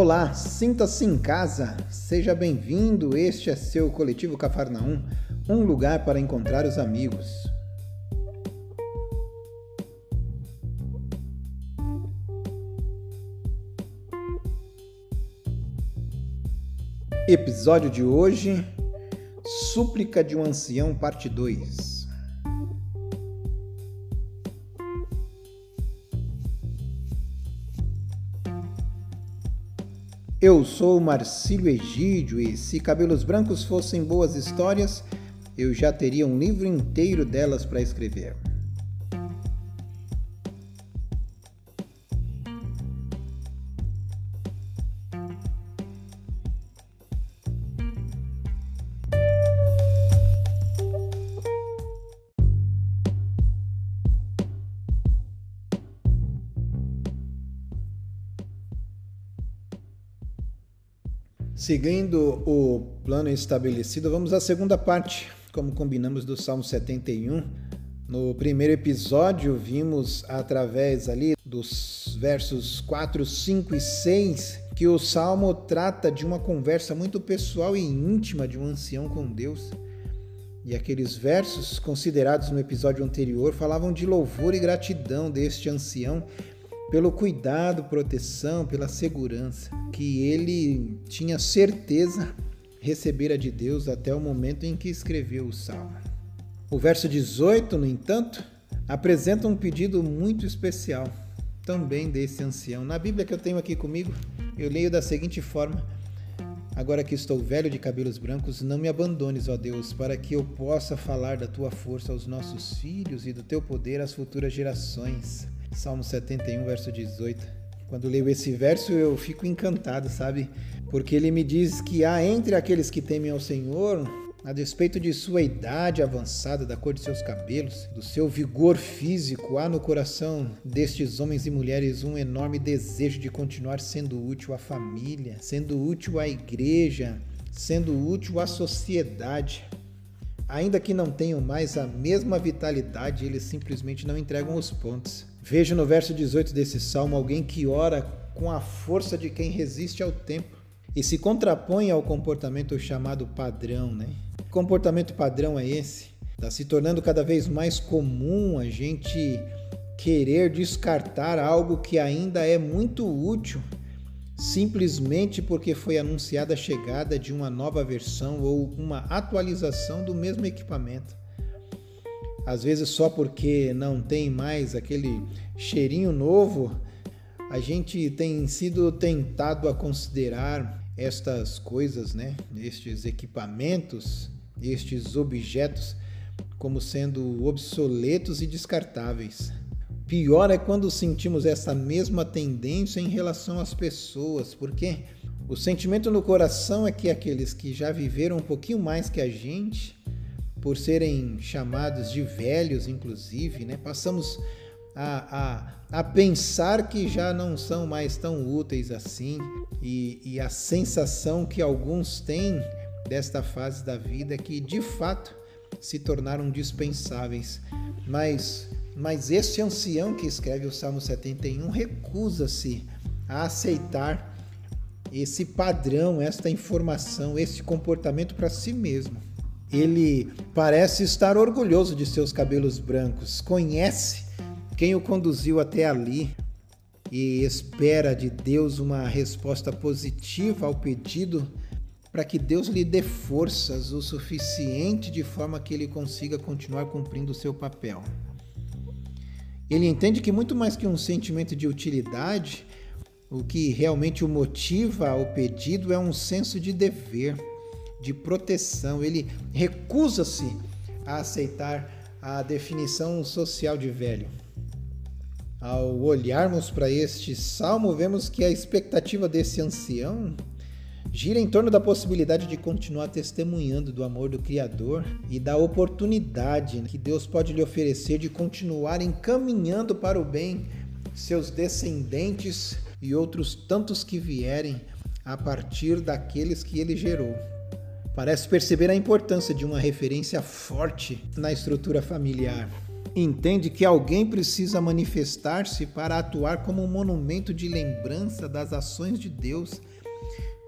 Olá, sinta-se em casa, seja bem-vindo. Este é seu coletivo Cafarnaum, um lugar para encontrar os amigos. Episódio de hoje: Súplica de um Ancião, Parte 2. Eu sou Marcílio Egídio e se Cabelos Brancos fossem boas histórias, eu já teria um livro inteiro delas para escrever. Seguindo o plano estabelecido, vamos à segunda parte, como combinamos do Salmo 71. No primeiro episódio, vimos através ali dos versos 4, 5 e 6 que o salmo trata de uma conversa muito pessoal e íntima de um ancião com Deus. E aqueles versos considerados no episódio anterior falavam de louvor e gratidão deste ancião pelo cuidado, proteção, pela segurança que ele tinha certeza recebera de Deus até o momento em que escreveu o salmo. O verso 18, no entanto, apresenta um pedido muito especial também desse ancião. Na Bíblia que eu tenho aqui comigo, eu leio da seguinte forma: Agora que estou velho de cabelos brancos, não me abandones, ó Deus, para que eu possa falar da tua força aos nossos filhos e do teu poder às futuras gerações. Salmo 71, verso 18. Quando leio esse verso, eu fico encantado, sabe? Porque ele me diz que há entre aqueles que temem ao Senhor, a despeito de sua idade avançada, da cor de seus cabelos, do seu vigor físico, há no coração destes homens e mulheres um enorme desejo de continuar sendo útil à família, sendo útil à igreja, sendo útil à sociedade. Ainda que não tenham mais a mesma vitalidade, eles simplesmente não entregam os pontos. Veja no verso 18 desse salmo alguém que ora com a força de quem resiste ao tempo e se contrapõe ao comportamento chamado padrão, né? Que comportamento padrão é esse? Está se tornando cada vez mais comum a gente querer descartar algo que ainda é muito útil simplesmente porque foi anunciada a chegada de uma nova versão ou uma atualização do mesmo equipamento às vezes só porque não tem mais aquele cheirinho novo, a gente tem sido tentado a considerar estas coisas, né, estes equipamentos, estes objetos como sendo obsoletos e descartáveis. Pior é quando sentimos essa mesma tendência em relação às pessoas, porque o sentimento no coração é que aqueles que já viveram um pouquinho mais que a gente por serem chamados de velhos, inclusive, né? passamos a, a, a pensar que já não são mais tão úteis assim, e, e a sensação que alguns têm desta fase da vida é que de fato se tornaram dispensáveis. Mas, mas esse ancião que escreve o Salmo 71 recusa-se a aceitar esse padrão, esta informação, esse comportamento para si mesmo. Ele parece estar orgulhoso de seus cabelos brancos, conhece quem o conduziu até ali e espera de Deus uma resposta positiva ao pedido para que Deus lhe dê forças o suficiente de forma que ele consiga continuar cumprindo o seu papel. Ele entende que muito mais que um sentimento de utilidade, o que realmente o motiva ao pedido é um senso de dever de proteção. Ele recusa-se a aceitar a definição social de velho. Ao olharmos para este salmo, vemos que a expectativa desse ancião gira em torno da possibilidade de continuar testemunhando do amor do Criador e da oportunidade que Deus pode lhe oferecer de continuar encaminhando para o bem seus descendentes e outros tantos que vierem a partir daqueles que ele gerou parece perceber a importância de uma referência forte na estrutura familiar. entende que alguém precisa manifestar-se para atuar como um monumento de lembrança das ações de Deus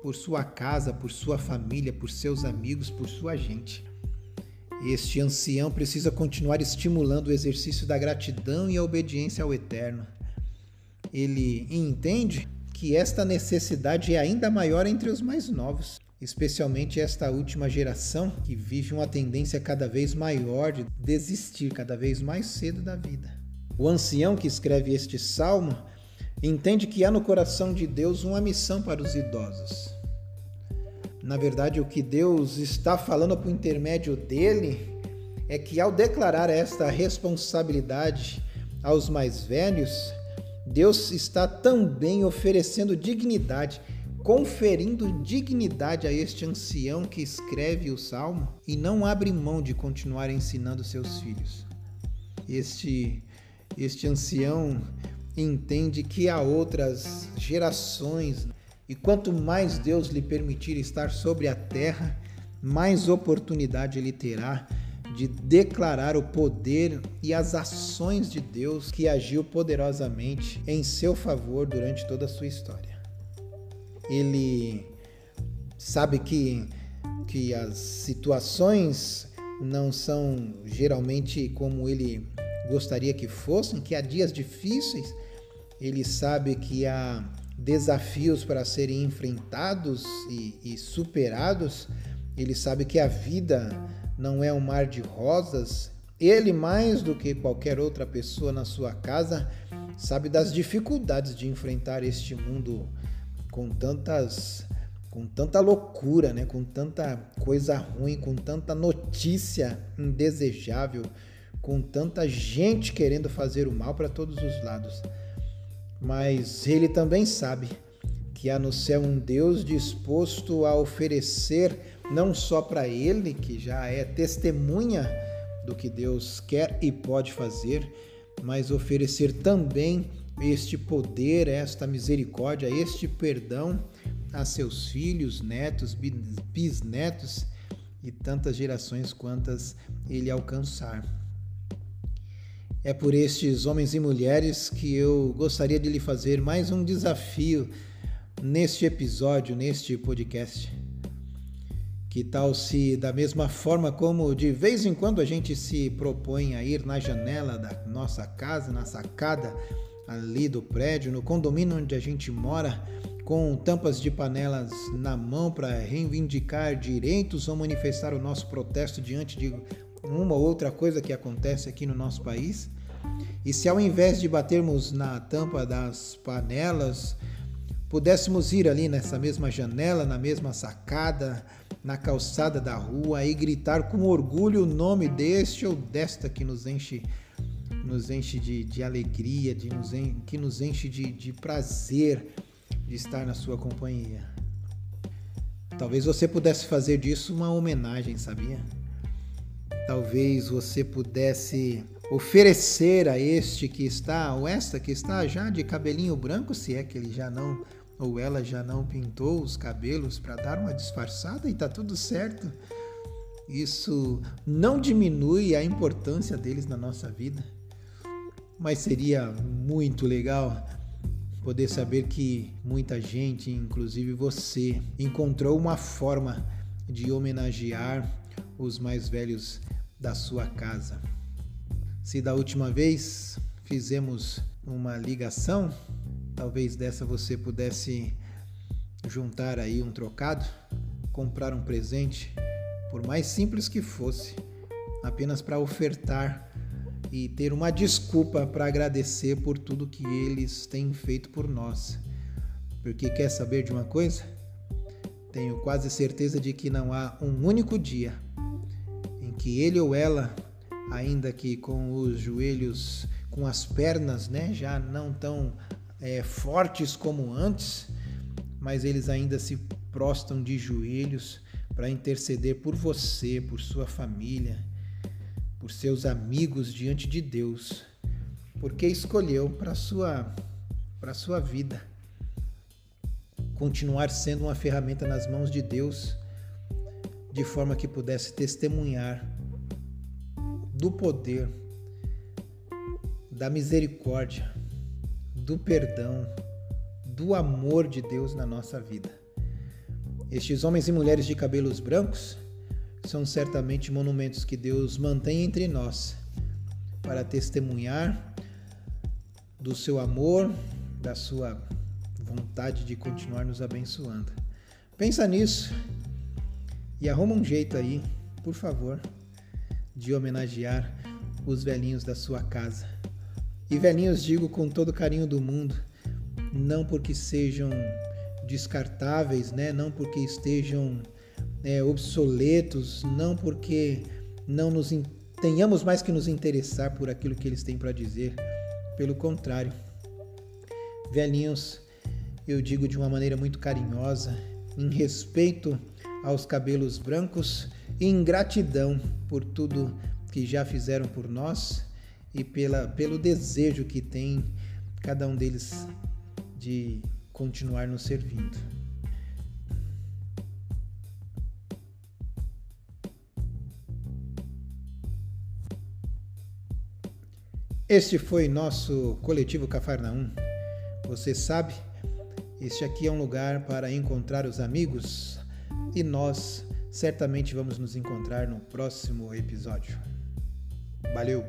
por sua casa, por sua família, por seus amigos, por sua gente. Este ancião precisa continuar estimulando o exercício da gratidão e a obediência ao Eterno. Ele entende que esta necessidade é ainda maior entre os mais novos, especialmente esta última geração que vive uma tendência cada vez maior de desistir cada vez mais cedo da vida. O ancião que escreve este salmo entende que há no coração de Deus uma missão para os idosos. Na verdade, o que Deus está falando por intermédio dele é que ao declarar esta responsabilidade aos mais velhos, Deus está também oferecendo dignidade, conferindo dignidade a este ancião que escreve o salmo e não abre mão de continuar ensinando seus filhos. Este este ancião entende que há outras gerações e quanto mais Deus lhe permitir estar sobre a terra, mais oportunidade ele terá de declarar o poder e as ações de Deus que agiu poderosamente em seu favor durante toda a sua história. Ele sabe que, que as situações não são geralmente como ele gostaria que fossem, que há dias difíceis. Ele sabe que há desafios para serem enfrentados e, e superados, ele sabe que a vida não é um mar de rosas. Ele, mais do que qualquer outra pessoa na sua casa, sabe das dificuldades de enfrentar este mundo com tantas com tanta loucura, né? com tanta coisa ruim, com tanta notícia indesejável, com tanta gente querendo fazer o mal para todos os lados. Mas ele também sabe que há no céu um Deus disposto a oferecer não só para ele, que já é testemunha do que Deus quer e pode fazer, mas oferecer também este poder, esta misericórdia, este perdão a seus filhos, netos, bisnetos e tantas gerações quantas ele alcançar. É por estes homens e mulheres que eu gostaria de lhe fazer mais um desafio neste episódio, neste podcast. Que tal se, da mesma forma como de vez em quando a gente se propõe a ir na janela da nossa casa, na sacada ali do prédio, no condomínio onde a gente mora, com tampas de panelas na mão para reivindicar direitos ou manifestar o nosso protesto diante de uma ou outra coisa que acontece aqui no nosso país. E se ao invés de batermos na tampa das panelas, pudéssemos ir ali nessa mesma janela, na mesma sacada, na calçada da rua e gritar com orgulho o nome deste ou desta que nos enche nos enche de, de alegria, de nos en, que nos enche de, de prazer de estar na sua companhia. Talvez você pudesse fazer disso uma homenagem, sabia? Talvez você pudesse oferecer a este que está, ou esta que está já de cabelinho branco, se é que ele já não, ou ela já não pintou os cabelos para dar uma disfarçada e está tudo certo. Isso não diminui a importância deles na nossa vida, mas seria muito legal poder saber que muita gente, inclusive você, encontrou uma forma de homenagear os mais velhos da sua casa. Se da última vez fizemos uma ligação, talvez dessa você pudesse juntar aí um trocado, comprar um presente, por mais simples que fosse, apenas para ofertar e ter uma desculpa para agradecer por tudo que eles têm feito por nós. Porque quer saber de uma coisa? Tenho quase certeza de que não há um único dia que ele ou ela, ainda que com os joelhos, com as pernas, né, já não tão é, fortes como antes, mas eles ainda se prostam de joelhos para interceder por você, por sua família, por seus amigos diante de Deus, porque escolheu para sua para sua vida continuar sendo uma ferramenta nas mãos de Deus de forma que pudesse testemunhar do poder da misericórdia, do perdão, do amor de Deus na nossa vida. Estes homens e mulheres de cabelos brancos são certamente monumentos que Deus mantém entre nós para testemunhar do seu amor, da sua vontade de continuar nos abençoando. Pensa nisso e arruma um jeito aí, por favor, de homenagear os velhinhos da sua casa. E velhinhos digo com todo carinho do mundo, não porque sejam descartáveis, né? não porque estejam é, obsoletos, não porque não nos tenhamos mais que nos interessar por aquilo que eles têm para dizer. Pelo contrário, velhinhos, eu digo de uma maneira muito carinhosa, em respeito aos cabelos brancos em gratidão por tudo que já fizeram por nós e pela, pelo desejo que tem cada um deles de continuar nos servindo. Este foi nosso coletivo Cafarnaum. Você sabe, este aqui é um lugar para encontrar os amigos e nós certamente vamos nos encontrar no próximo episódio. Valeu!